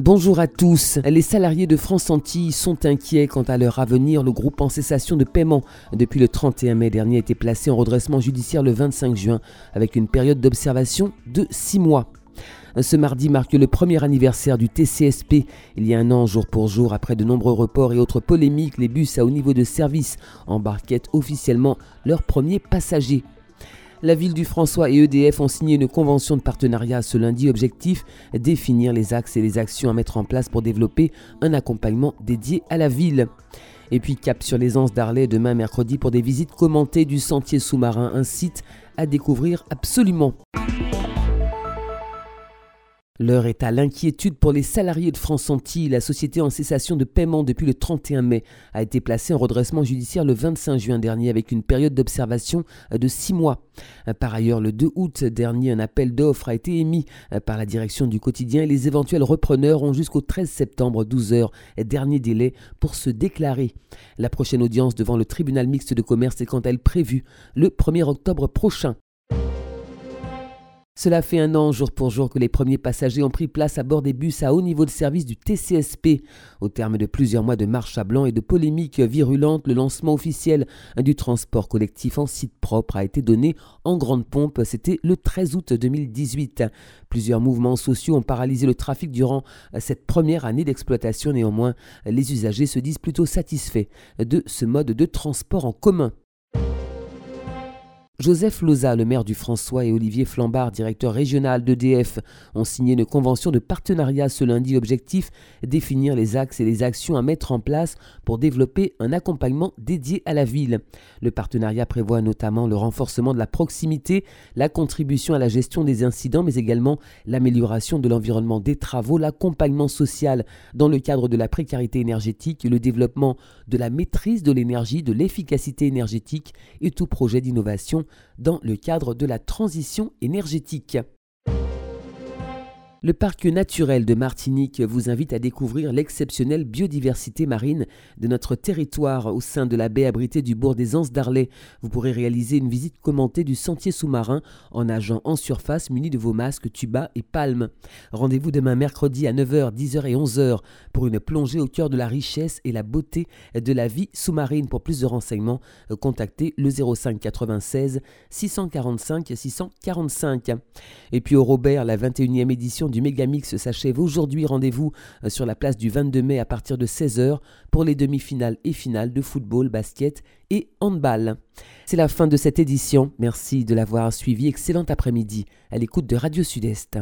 Bonjour à tous. Les salariés de France Antilles sont inquiets quant à leur avenir. Le groupe en cessation de paiement depuis le 31 mai dernier a été placé en redressement judiciaire le 25 juin avec une période d'observation de 6 mois. Ce mardi marque le premier anniversaire du TCSP. Il y a un an, jour pour jour, après de nombreux reports et autres polémiques, les bus à haut niveau de service embarquaient officiellement leurs premiers passagers. La ville du François et EDF ont signé une convention de partenariat ce lundi. Objectif définir les axes et les actions à mettre en place pour développer un accompagnement dédié à la ville. Et puis cap sur les d'Arlay demain mercredi pour des visites commentées du sentier sous-marin, un site à découvrir absolument. L'heure est à l'inquiétude pour les salariés de France Antilles. La société en cessation de paiement depuis le 31 mai a été placée en redressement judiciaire le 25 juin dernier avec une période d'observation de six mois. Par ailleurs, le 2 août dernier, un appel d'offres a été émis par la direction du quotidien et les éventuels repreneurs ont jusqu'au 13 septembre 12 heures, dernier délai pour se déclarer. La prochaine audience devant le tribunal mixte de commerce est quant à elle prévue le 1er octobre prochain. Cela fait un an, jour pour jour, que les premiers passagers ont pris place à bord des bus à haut niveau de service du TCSP. Au terme de plusieurs mois de marche à blanc et de polémiques virulentes, le lancement officiel du transport collectif en site propre a été donné en grande pompe. C'était le 13 août 2018. Plusieurs mouvements sociaux ont paralysé le trafic durant cette première année d'exploitation. Néanmoins, les usagers se disent plutôt satisfaits de ce mode de transport en commun. Joseph Loza, le maire du François, et Olivier Flambard, directeur régional d'EDF, ont signé une convention de partenariat ce lundi. Objectif définir les axes et les actions à mettre en place pour développer un accompagnement dédié à la ville. Le partenariat prévoit notamment le renforcement de la proximité, la contribution à la gestion des incidents, mais également l'amélioration de l'environnement des travaux, l'accompagnement social dans le cadre de la précarité énergétique, le développement de la maîtrise de l'énergie, de l'efficacité énergétique et tout projet d'innovation dans le cadre de la transition énergétique. Le parc naturel de Martinique vous invite à découvrir l'exceptionnelle biodiversité marine de notre territoire au sein de la baie abritée du bourg des Anses d'Arlay. Vous pourrez réaliser une visite commentée du sentier sous-marin en nageant en surface muni de vos masques, tubas et palmes. Rendez-vous demain mercredi à 9h, 10h et 11h pour une plongée au cœur de la richesse et la beauté de la vie sous-marine. Pour plus de renseignements, contactez le 05 96 645 645. Et puis au Robert, la 21e édition du Megamix s'achève aujourd'hui. Rendez-vous euh, sur la place du 22 mai à partir de 16h pour les demi-finales et finales de football, basket et handball. C'est la fin de cette édition. Merci de l'avoir suivi. Excellent après-midi à l'écoute de Radio Sud-Est.